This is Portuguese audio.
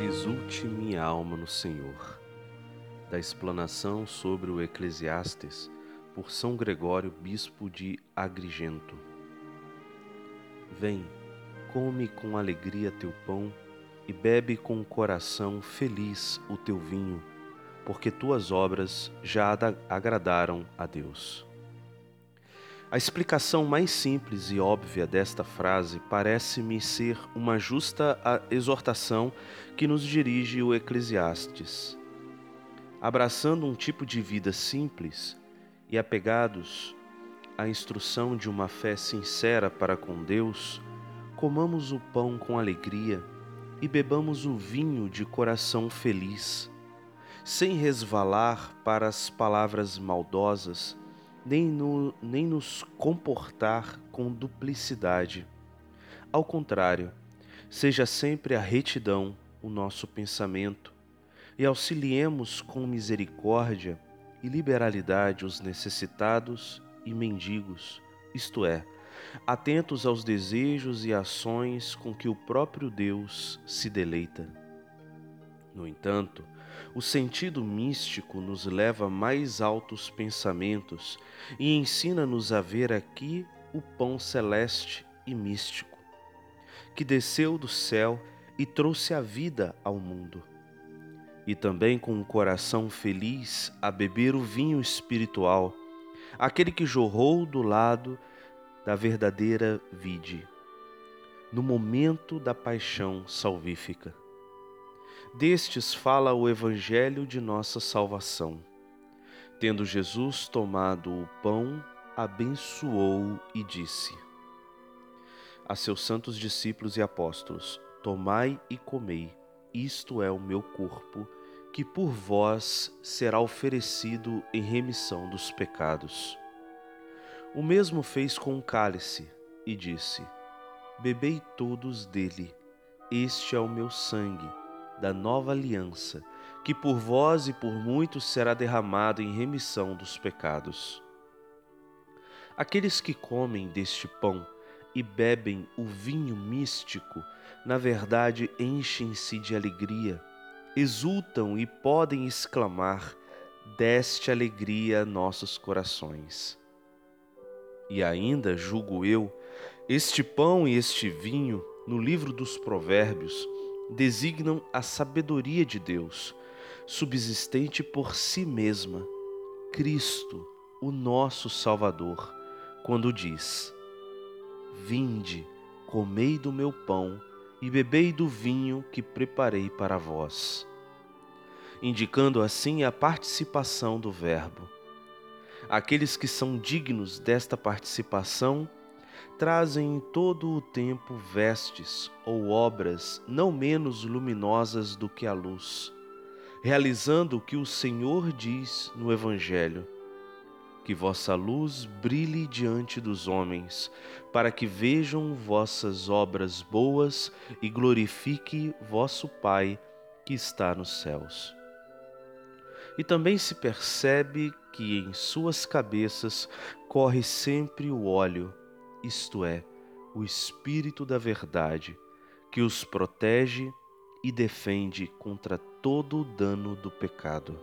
Exulte minha alma no Senhor. Da explanação sobre o Eclesiastes por São Gregório, bispo de Agrigento. Vem, come com alegria teu pão e bebe com o coração feliz o teu vinho, porque tuas obras já agradaram a Deus. A explicação mais simples e óbvia desta frase parece-me ser uma justa exortação que nos dirige o Eclesiastes. Abraçando um tipo de vida simples e apegados à instrução de uma fé sincera para com Deus, comamos o pão com alegria e bebamos o vinho de coração feliz, sem resvalar para as palavras maldosas nem, no, nem nos comportar com duplicidade. Ao contrário, seja sempre a retidão o nosso pensamento e auxiliemos com misericórdia e liberalidade os necessitados e mendigos, isto é, atentos aos desejos e ações com que o próprio Deus se deleita. No entanto, o sentido místico nos leva a mais altos pensamentos e ensina-nos a ver aqui o pão celeste e místico, que desceu do céu e trouxe a vida ao mundo. E também com um coração feliz a beber o vinho espiritual, aquele que jorrou do lado da verdadeira vide, no momento da paixão salvífica. Destes fala o Evangelho de nossa salvação. Tendo Jesus tomado o pão, abençoou e disse a seus santos discípulos e apóstolos: Tomai e comei, isto é o meu corpo, que por vós será oferecido em remissão dos pecados. O mesmo fez com o cálice e disse: Bebei todos dele, este é o meu sangue da nova aliança, que por vós e por muitos será derramado em remissão dos pecados. Aqueles que comem deste pão e bebem o vinho místico, na verdade enchem-se de alegria, exultam e podem exclamar: Deste alegria a nossos corações. E ainda, julgo eu, este pão e este vinho, no livro dos Provérbios, designam a sabedoria de Deus, subsistente por si mesma, Cristo, o nosso Salvador, quando diz: Vinde, comei do meu pão e bebei do vinho que preparei para vós, indicando assim a participação do Verbo. Aqueles que são dignos desta participação trazem em todo o tempo vestes ou obras não menos luminosas do que a luz, realizando o que o Senhor diz no Evangelho: que vossa luz brilhe diante dos homens, para que vejam vossas obras boas e glorifique vosso Pai que está nos céus. E também se percebe que em suas cabeças corre sempre o óleo isto é, o Espírito da Verdade, que os protege e defende contra todo o dano do pecado.